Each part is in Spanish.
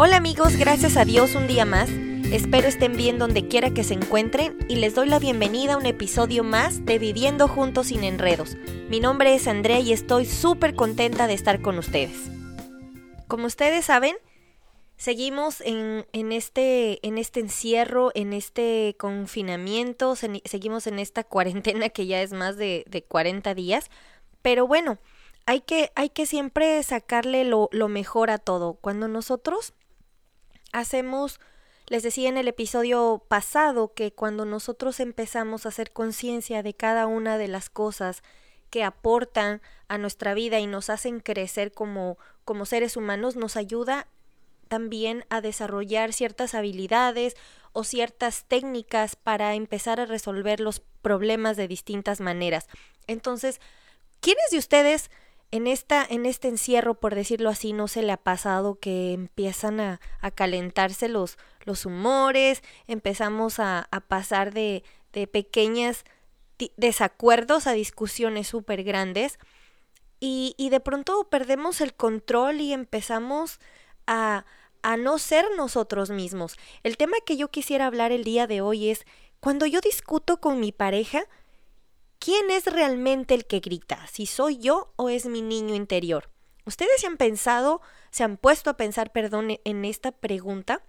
Hola amigos, gracias a Dios un día más. Espero estén bien donde quiera que se encuentren y les doy la bienvenida a un episodio más de Viviendo Juntos sin Enredos. Mi nombre es Andrea y estoy súper contenta de estar con ustedes. Como ustedes saben, seguimos en, este, en este encierro, en este confinamiento, seguimos en esta cuarentena que ya es más de, de 40 días, pero bueno, hay que, hay que siempre sacarle lo, lo mejor a todo. Cuando nosotros hacemos, les decía en el episodio pasado que cuando nosotros empezamos a hacer conciencia de cada una de las cosas que aportan a nuestra vida y nos hacen crecer como, como seres humanos, nos ayuda también a desarrollar ciertas habilidades o ciertas técnicas para empezar a resolver los problemas de distintas maneras. Entonces, ¿quiénes de ustedes en, esta, en este encierro, por decirlo así, no se le ha pasado que empiezan a, a calentarse los, los humores, empezamos a, a pasar de, de pequeñas desacuerdos a discusiones súper grandes y, y de pronto perdemos el control y empezamos a, a no ser nosotros mismos. El tema que yo quisiera hablar el día de hoy es cuando yo discuto con mi pareja, ¿Quién es realmente el que grita? ¿Si soy yo o es mi niño interior? ¿Ustedes se han pensado, se han puesto a pensar, perdón, en esta pregunta?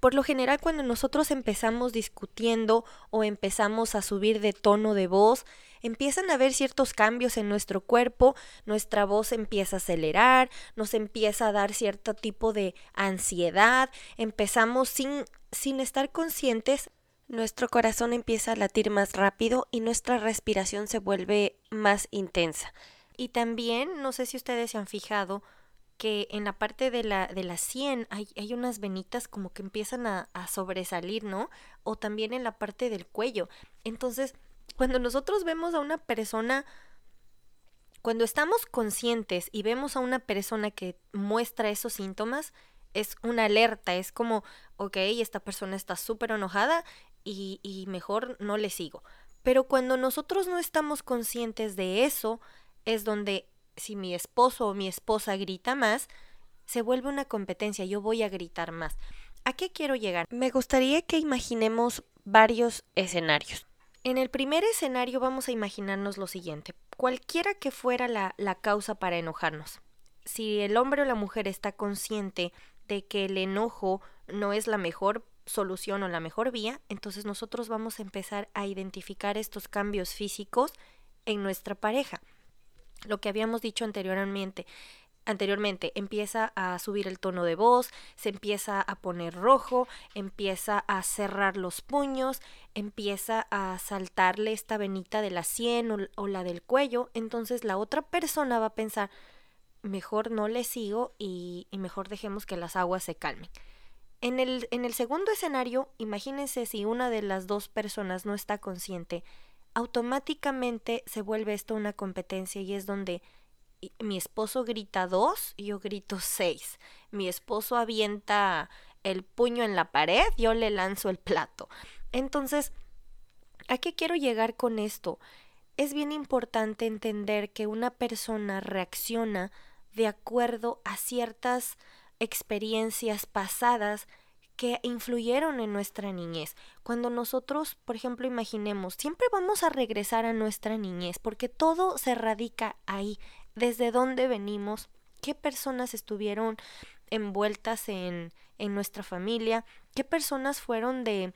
Por lo general, cuando nosotros empezamos discutiendo o empezamos a subir de tono de voz, empiezan a haber ciertos cambios en nuestro cuerpo, nuestra voz empieza a acelerar, nos empieza a dar cierto tipo de ansiedad, empezamos sin, sin estar conscientes nuestro corazón empieza a latir más rápido y nuestra respiración se vuelve más intensa. Y también, no sé si ustedes se han fijado, que en la parte de la, de la sien hay, hay unas venitas como que empiezan a, a sobresalir, ¿no? O también en la parte del cuello. Entonces, cuando nosotros vemos a una persona, cuando estamos conscientes y vemos a una persona que muestra esos síntomas, es una alerta, es como, ok, esta persona está súper enojada y, mejor no le sigo. Pero cuando nosotros no estamos conscientes de eso, es donde si mi esposo o mi esposa grita más, se vuelve una competencia, yo voy a gritar más. ¿A qué quiero llegar? Me gustaría que imaginemos varios escenarios. En el primer escenario vamos a imaginarnos lo siguiente, cualquiera que fuera la, la causa para enojarnos. Si el hombre o la mujer está consciente de que el enojo no es la mejor solución o la mejor vía, entonces nosotros vamos a empezar a identificar estos cambios físicos en nuestra pareja. Lo que habíamos dicho anteriormente, anteriormente empieza a subir el tono de voz, se empieza a poner rojo, empieza a cerrar los puños, empieza a saltarle esta venita de la sien o, la del cuello, entonces la otra persona va a pensar, mejor no le sigo y mejor dejemos que las aguas se calmen. En el, en el segundo escenario, imagínense si una de las dos personas no está consciente, automáticamente se vuelve esto una competencia y es donde mi esposo grita dos y yo grito seis. Mi esposo avienta el puño en la pared, yo le lanzo el plato. Entonces, ¿a qué quiero llegar con esto? Es bien importante entender que una persona reacciona de acuerdo a ciertas experiencias pasadas que influyeron en nuestra niñez. Cuando nosotros, por ejemplo, imaginemos, siempre vamos a regresar a nuestra niñez, porque todo se radica ahí, desde dónde venimos, qué personas estuvieron envueltas en, en nuestra familia, qué personas fueron de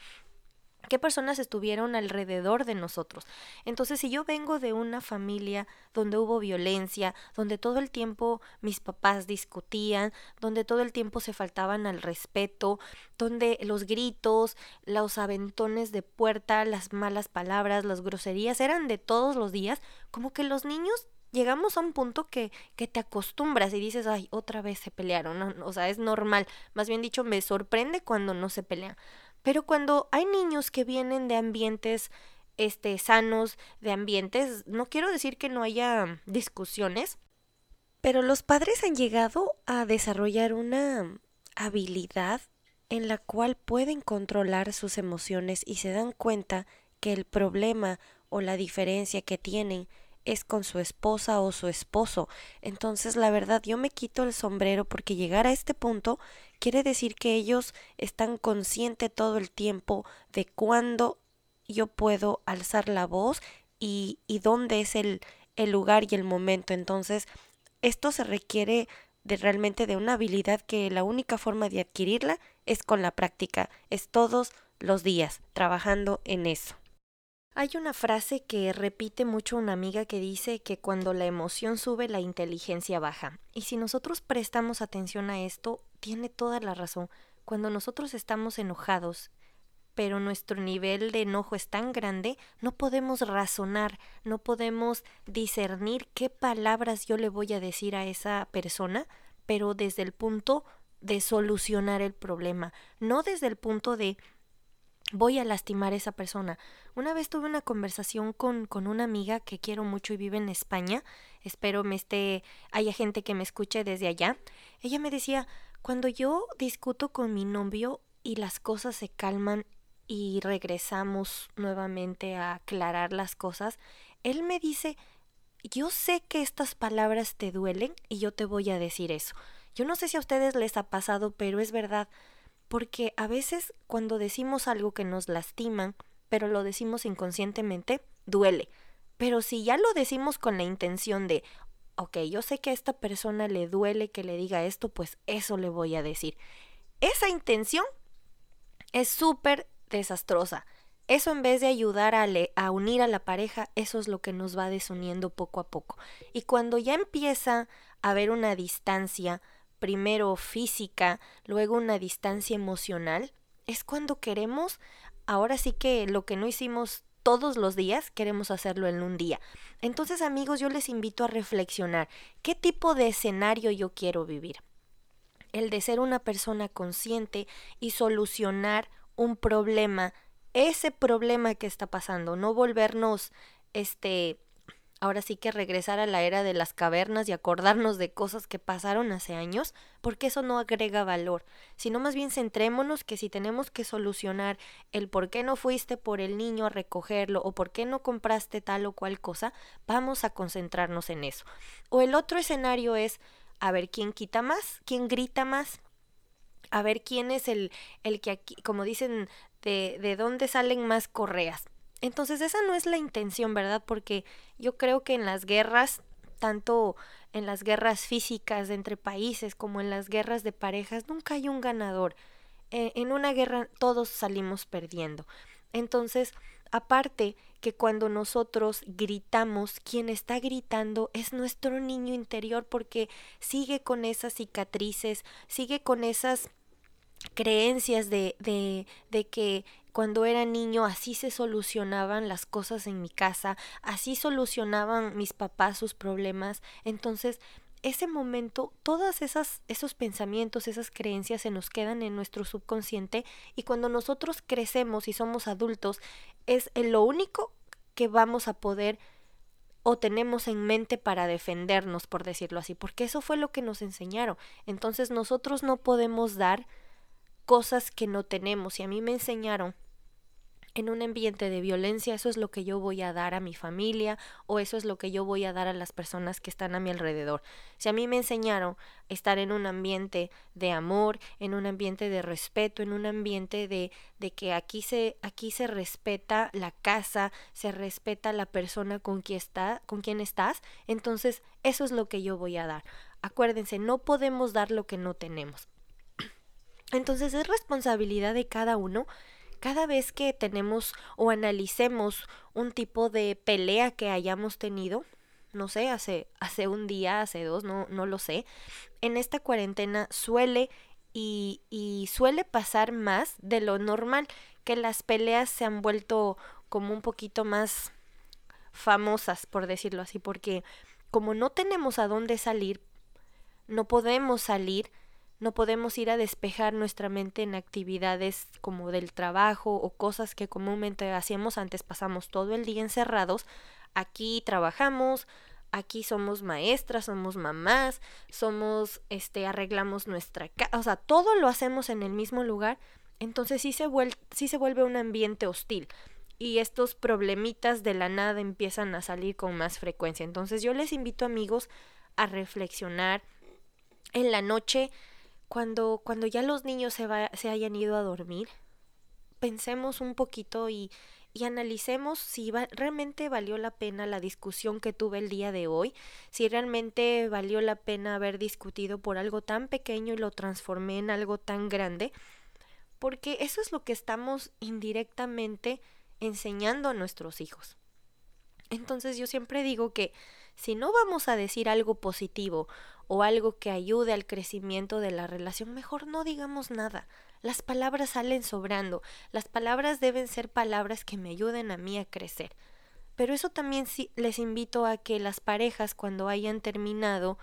qué personas estuvieron alrededor de nosotros. Entonces, si yo vengo de una familia donde hubo violencia, donde todo el tiempo mis papás discutían, donde todo el tiempo se faltaban al respeto, donde los gritos, los aventones de puerta, las malas palabras, las groserías eran de todos los días, como que los niños llegamos a un punto que, que te acostumbras y dices, ay, otra vez se pelearon, o sea, es normal. Más bien dicho, me sorprende cuando no se pelean. Pero cuando hay niños que vienen de ambientes este sanos, de ambientes, no quiero decir que no haya discusiones, pero los padres han llegado a desarrollar una habilidad en la cual pueden controlar sus emociones y se dan cuenta que el problema o la diferencia que tienen es con su esposa o su esposo. Entonces, la verdad, yo me quito el sombrero porque llegar a este punto quiere decir que ellos están conscientes todo el tiempo de cuándo yo puedo alzar la voz y, y dónde es el, el lugar y el momento. Entonces, esto se requiere de realmente de una habilidad que la única forma de adquirirla es con la práctica, es todos los días trabajando en eso. Hay una frase que repite mucho una amiga que dice que cuando la emoción sube la inteligencia baja. Y si nosotros prestamos atención a esto, tiene toda la razón. Cuando nosotros estamos enojados, pero nuestro nivel de enojo es tan grande, no podemos razonar, no podemos discernir qué palabras yo le voy a decir a esa persona, pero desde el punto de solucionar el problema, no desde el punto de voy a lastimar a esa persona. Una vez tuve una conversación con, con una amiga que quiero mucho y vive en España. Espero me esté, haya gente que me escuche desde allá. Ella me decía, cuando yo discuto con mi novio y las cosas se calman y regresamos nuevamente a aclarar las cosas, él me dice, yo sé que estas palabras te duelen y yo te voy a decir eso. Yo no sé si a ustedes les ha pasado, pero es verdad porque a veces cuando decimos algo que nos lastima, pero lo decimos inconscientemente, duele. Pero si ya lo decimos con la intención de, ok, yo sé que a esta persona le duele que le diga esto, pues eso le voy a decir. Esa intención es súper desastrosa. Eso en vez de ayudar a, a, unir a la pareja, eso es lo que nos va desuniendo poco a poco. Y cuando ya empieza a haber una distancia, primero física, luego una distancia emocional, es cuando queremos, ahora sí que lo que no hicimos todos los días, queremos hacerlo en un día. Entonces amigos, yo les invito a reflexionar, ¿qué tipo de escenario yo quiero vivir? El de ser una persona consciente y solucionar un problema, ese problema que está pasando, no volvernos este ahora sí que regresar a la era de las cavernas y acordarnos de cosas que pasaron hace años, porque eso no agrega valor, sino más bien centrémonos que si tenemos que solucionar el por qué no fuiste por el niño a recogerlo o por qué no compraste tal o cual cosa, vamos a concentrarnos en eso. O el otro escenario es a ver quién quita más, quién grita más, a ver quién es el, el que aquí, como dicen, de, de dónde salen más correas. Entonces esa no es la intención, ¿verdad? Porque yo creo que en las guerras, tanto en las guerras físicas entre países como en las guerras de parejas, nunca hay un ganador. Eh, en una guerra todos salimos perdiendo. Entonces, aparte que cuando nosotros gritamos, quien está gritando es nuestro niño interior porque sigue con esas cicatrices, sigue con esas creencias de, de, de que cuando era niño así se solucionaban las cosas en mi casa, así solucionaban mis papás sus problemas. Entonces, ese momento, esas esos pensamientos, esas creencias se nos quedan en nuestro subconsciente y cuando nosotros crecemos y somos adultos es lo único que vamos a poder o tenemos en mente para defendernos, por decirlo así, porque eso fue lo que nos enseñaron. Entonces nosotros no podemos dar cosas que no tenemos. Y a mí me enseñaron en un ambiente de violencia, eso es lo que yo voy a dar a mi familia o eso es lo que yo voy a dar a las personas que están a mi alrededor. Si a mí me enseñaron estar en un ambiente de amor, en un ambiente de respeto, en un ambiente de, de que aquí se, aquí se respeta la casa, se respeta la persona con quien, está, con quien estás, entonces eso es lo que yo voy a dar. Acuérdense, no podemos dar lo que no tenemos. Entonces es responsabilidad de cada uno. Cada vez que tenemos o analicemos un tipo de pelea que hayamos tenido, no sé, hace, hace un día, hace dos, no, no lo sé, en esta cuarentena suele y, y suele pasar más de lo normal, que las peleas se han vuelto como un poquito más famosas, por decirlo así, porque como no tenemos a dónde salir, no podemos salir, no podemos ir a despejar nuestra mente en actividades como del trabajo o cosas que comúnmente hacíamos antes, pasamos todo el día encerrados. Aquí trabajamos, aquí somos maestras, somos mamás, somos, este, arreglamos nuestra casa, o sea, todo lo hacemos en el mismo lugar, entonces sí se, vuelve, sí se vuelve un ambiente hostil. y estos problemitas de la nada empiezan a salir con más frecuencia. Entonces yo les invito amigos a reflexionar en la noche cuando, cuando ya los niños se, se hayan ido a dormir. Pensemos un poquito y, y analicemos si realmente valió la pena la discusión que tuve el día de hoy, si realmente valió la pena haber discutido por algo tan pequeño y lo transformé en algo tan grande, porque eso es lo que estamos indirectamente enseñando a nuestros hijos. Entonces yo siempre digo que si no vamos a decir algo positivo o algo que ayude al crecimiento de la relación, mejor no digamos nada. Las palabras salen sobrando. Las palabras deben ser palabras que me ayuden a mí a crecer. Pero eso también sí, les invito a que las parejas cuando hayan terminado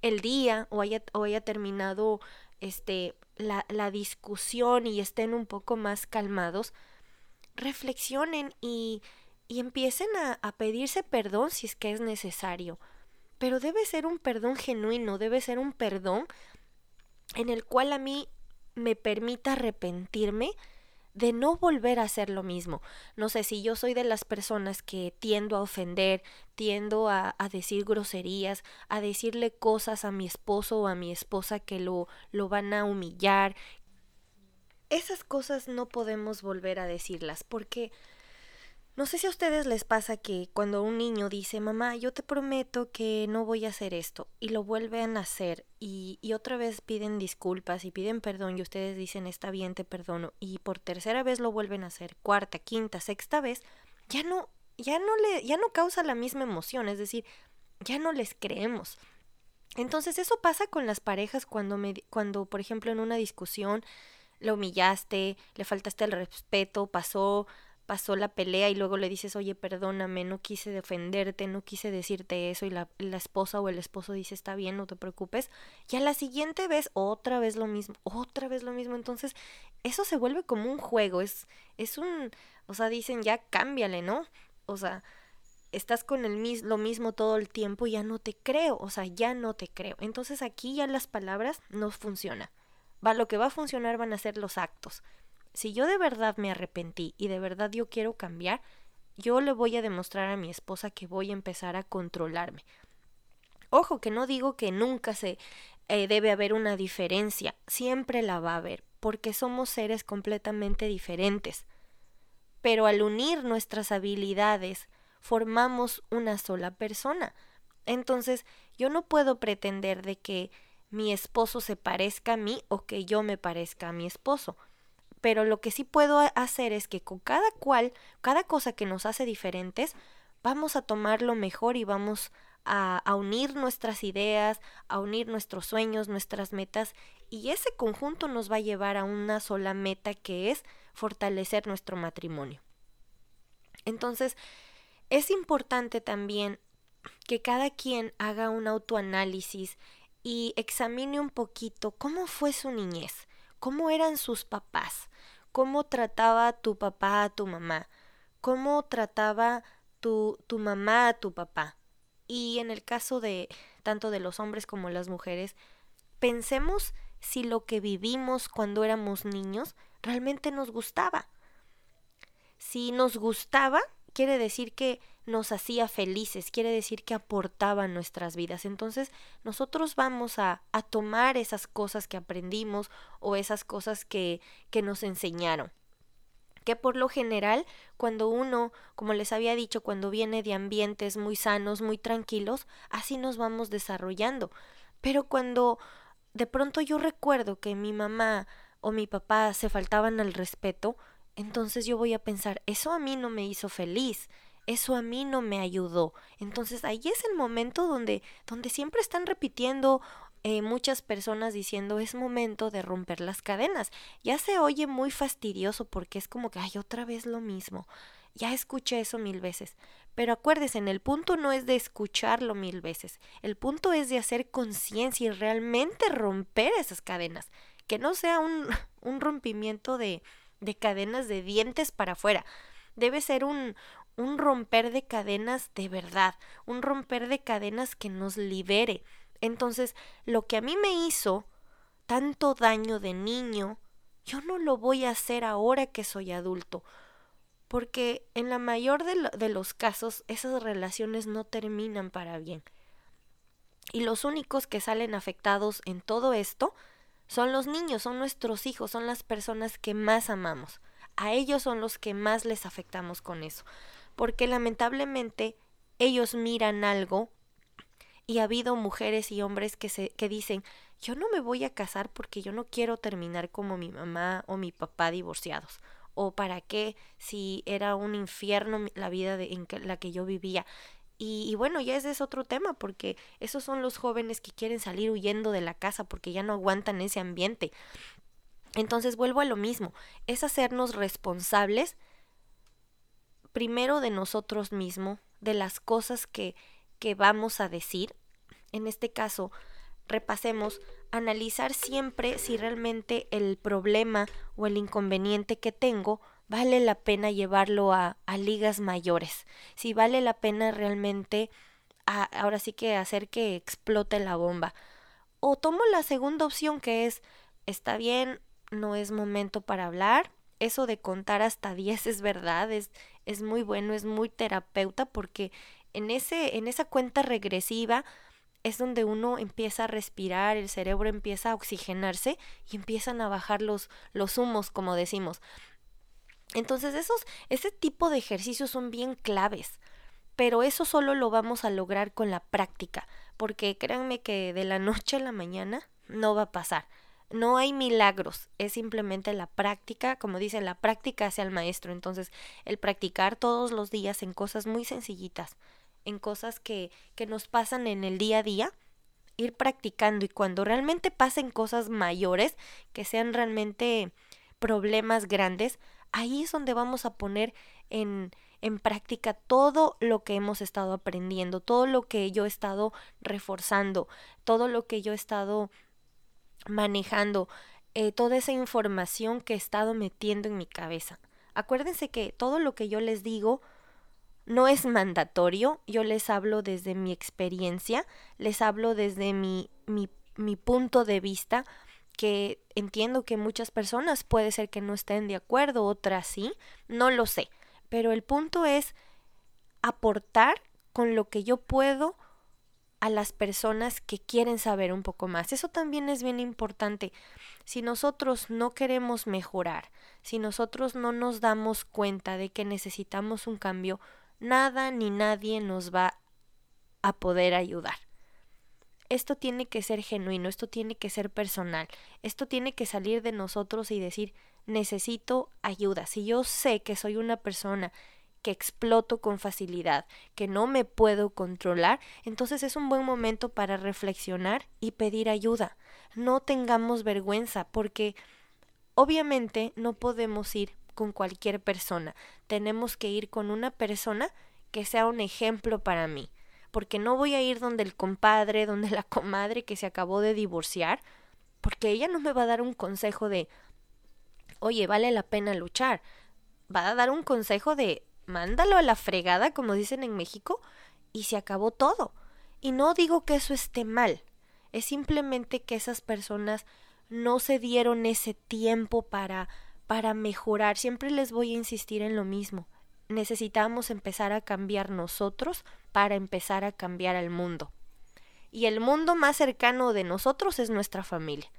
el día o haya, o haya terminado este, la, la discusión y estén un poco más calmados, reflexionen y, y empiecen a, a pedirse perdón si es que es necesario. Pero debe ser un perdón genuino, debe ser un perdón en el cual a mí me permita arrepentirme de no volver a hacer lo mismo. No sé si yo soy de las personas que tiendo a ofender, tiendo a, a, decir groserías, a decirle cosas a mi esposo o a mi esposa que lo, lo van a humillar. Esas cosas no podemos volver a decirlas porque no sé si a ustedes les pasa que cuando un niño dice, mamá, yo te prometo que no voy a hacer esto, y lo vuelven a hacer, y, y, otra vez piden disculpas y piden perdón, y ustedes dicen, está bien, te perdono, y por tercera vez lo vuelven a hacer, cuarta, quinta, sexta vez, ya no, ya no le, ya no causa la misma emoción, es decir, ya no les creemos. Entonces eso pasa con las parejas cuando me, cuando, por ejemplo, en una discusión lo humillaste, le faltaste el respeto, pasó pasó la pelea y luego le dices, oye, perdóname, no quise defenderte, no quise decirte eso y la, la, esposa o el esposo dice, está bien, no te preocupes, y a la siguiente vez otra vez lo mismo, otra vez lo mismo, entonces eso se vuelve como un juego, es, es un, o sea, dicen, ya cámbiale, ¿no? O sea, estás con el mis lo mismo todo el tiempo, ya no te creo, o sea, ya no te creo. Entonces aquí ya las palabras no funcionan. Va, lo que va a funcionar van a ser los actos si yo de verdad me arrepentí y de verdad yo quiero cambiar, yo le voy a demostrar a mi esposa que voy a empezar a controlarme. Ojo, que no digo que nunca se eh, debe haber una diferencia, siempre la va a haber, porque somos seres completamente diferentes. Pero al unir nuestras habilidades, formamos una sola persona. Entonces, yo no puedo pretender de que mi esposo se parezca a mí o que yo me parezca a mi esposo pero lo que sí puedo hacer es que con cada cual, cada cosa que nos hace diferentes, vamos a tomar lo mejor y vamos a, a, unir nuestras ideas, a unir nuestros sueños, nuestras metas, y ese conjunto nos va a llevar a una sola meta que es fortalecer nuestro matrimonio. Entonces, es importante también que cada quien haga un autoanálisis y examine un poquito cómo fue su niñez, cómo eran sus papás, cómo trataba tu papá a tu mamá, cómo trataba tu, tu mamá a tu papá. Y en el caso de tanto de los hombres como las mujeres, pensemos si lo que vivimos cuando éramos niños realmente nos gustaba. Si nos gustaba, quiere decir que nos hacía felices, quiere decir que aportaba nuestras vidas. Entonces nosotros vamos a, a tomar esas cosas que aprendimos o esas cosas que, que nos enseñaron que por lo general cuando uno, como les había dicho, cuando viene de ambientes muy sanos, muy tranquilos, así nos vamos desarrollando. Pero cuando de pronto yo recuerdo que mi mamá o mi papá se faltaban al respeto, entonces yo voy a pensar, eso a mí no me hizo feliz, eso a mí no me ayudó. Entonces ahí es el momento donde, donde siempre están repitiendo eh, muchas personas diciendo es momento de romper las cadenas. Ya se oye muy fastidioso porque es como que hay otra vez lo mismo. Ya escuché eso mil veces. Pero acuérdense, el punto no es de escucharlo mil veces. El punto es de hacer conciencia y realmente romper esas cadenas. Que no sea un, un rompimiento de, de cadenas de dientes para afuera. Debe ser un, un romper de cadenas de verdad, un romper de cadenas que nos libere. Entonces, lo que a mí me hizo tanto daño de niño, yo no lo voy a hacer ahora que soy adulto. porque en la mayor de, de los casos esas relaciones no terminan para bien. Y los únicos que salen afectados en todo esto son los niños, son nuestros hijos, son las personas que más amamos. A ellos son los que más les afectamos con eso. Porque lamentablemente ellos miran algo y ha habido mujeres y hombres que, se, que dicen, yo no me voy a casar porque yo no quiero terminar como mi mamá o mi papá divorciados. O para qué si era un infierno la vida de, en la que yo vivía. Y, bueno, ya ese es otro tema, porque esos son los jóvenes que quieren salir huyendo de la casa porque ya no aguantan ese ambiente. Entonces vuelvo a lo mismo, es hacernos responsables primero de nosotros mismos, de las cosas que, que vamos a decir. En este caso, repasemos, analizar siempre si realmente el problema o el inconveniente que tengo vale la pena llevarlo a, a ligas mayores, si vale la pena realmente ahora sí que hacer que explote la bomba. O tomo la segunda opción que es, está bien, no es momento para hablar, eso de contar hasta 10 es verdad, es, es muy bueno, es muy terapeuta porque en, ese, en esa cuenta regresiva es donde uno empieza a respirar, el cerebro empieza a oxigenarse y empiezan a bajar los, los humos, como decimos. Entonces esos, ese tipo de ejercicios son bien claves, pero eso solo lo vamos a lograr con la práctica, porque créanme que de la noche a la mañana no va a pasar. No hay milagros, es simplemente la práctica, como dice, la práctica hacia el maestro. Entonces, el practicar todos los días en cosas muy sencillitas, en cosas que, que nos pasan en el día a día, ir practicando y cuando realmente pasen cosas mayores, que sean realmente problemas grandes, ahí es donde vamos a poner en, en práctica todo lo que hemos estado aprendiendo, todo lo que yo he estado reforzando, todo lo que yo he estado manejando, eh, toda esa información que he estado metiendo en mi cabeza. Acuérdense que todo lo que yo les digo no es mandatorio, yo les hablo desde mi experiencia, les hablo desde mi, mi, mi punto de vista, que entiendo que muchas personas puede ser que no estén de acuerdo, otras sí, no lo sé, pero el punto es aportar con lo que yo puedo a las personas que quieren saber un poco más. Eso también es bien importante. Si nosotros no queremos mejorar, si nosotros no nos damos cuenta de que necesitamos un cambio, nada ni nadie nos va a poder ayudar esto tiene que ser genuino, esto tiene que ser personal, esto tiene que salir de nosotros y decir, necesito ayuda. Si yo sé que soy una persona que exploto con facilidad, que no me puedo controlar, entonces es un buen momento para reflexionar y pedir ayuda. No tengamos vergüenza porque obviamente no podemos ir con cualquier persona, tenemos que ir con una persona que sea un ejemplo para mí porque no voy a ir donde el compadre, donde la comadre que se acabó de divorciar, porque ella no me va a dar un consejo de, oye, vale la pena luchar. Va a dar un consejo de, mándalo a la fregada, como dicen en México, y se acabó todo. Y no digo que eso esté mal, es simplemente que esas personas no se dieron ese tiempo para para mejorar. Siempre les voy a insistir en lo mismo necesitamos empezar a cambiar nosotros para empezar a cambiar al mundo. Y el mundo más cercano de nosotros es nuestra familia.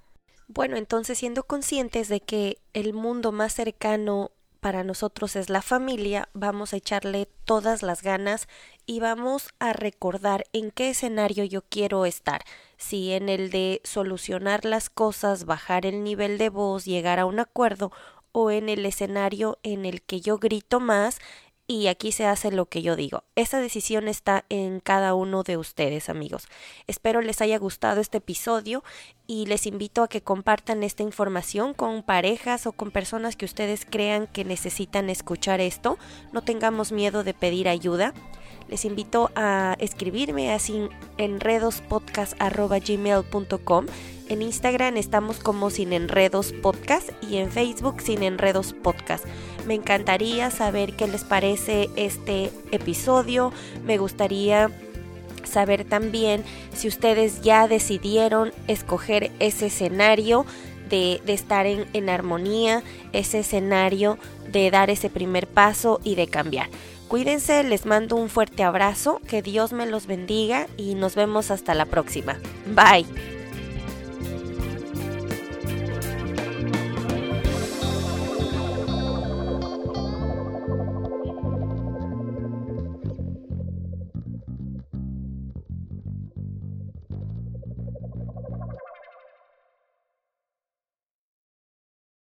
Bueno, entonces siendo conscientes de que el mundo más cercano para nosotros es la familia, vamos a echarle todas las ganas y vamos a recordar en qué escenario yo quiero estar. Si en el de solucionar las cosas, bajar el nivel de voz, llegar a un acuerdo o en el escenario en el que yo grito más y aquí se hace lo que yo digo. Esa decisión está en cada uno de ustedes, amigos. Espero les haya gustado este episodio y les invito a que compartan esta información con parejas o con personas que ustedes crean que necesitan escuchar esto. No tengamos miedo de pedir ayuda. Les invito a escribirme a enredospodcast.gmail.com en Instagram estamos como Sin Enredos Podcast y en Facebook Sin Enredos Podcast. Me encantaría saber qué les parece este episodio. Me gustaría saber también si ustedes ya decidieron escoger ese escenario de, estar en, en armonía, ese escenario de dar ese primer paso y de cambiar. Cuídense, les mando un fuerte abrazo, que Dios me los bendiga y nos vemos hasta la próxima. Bye.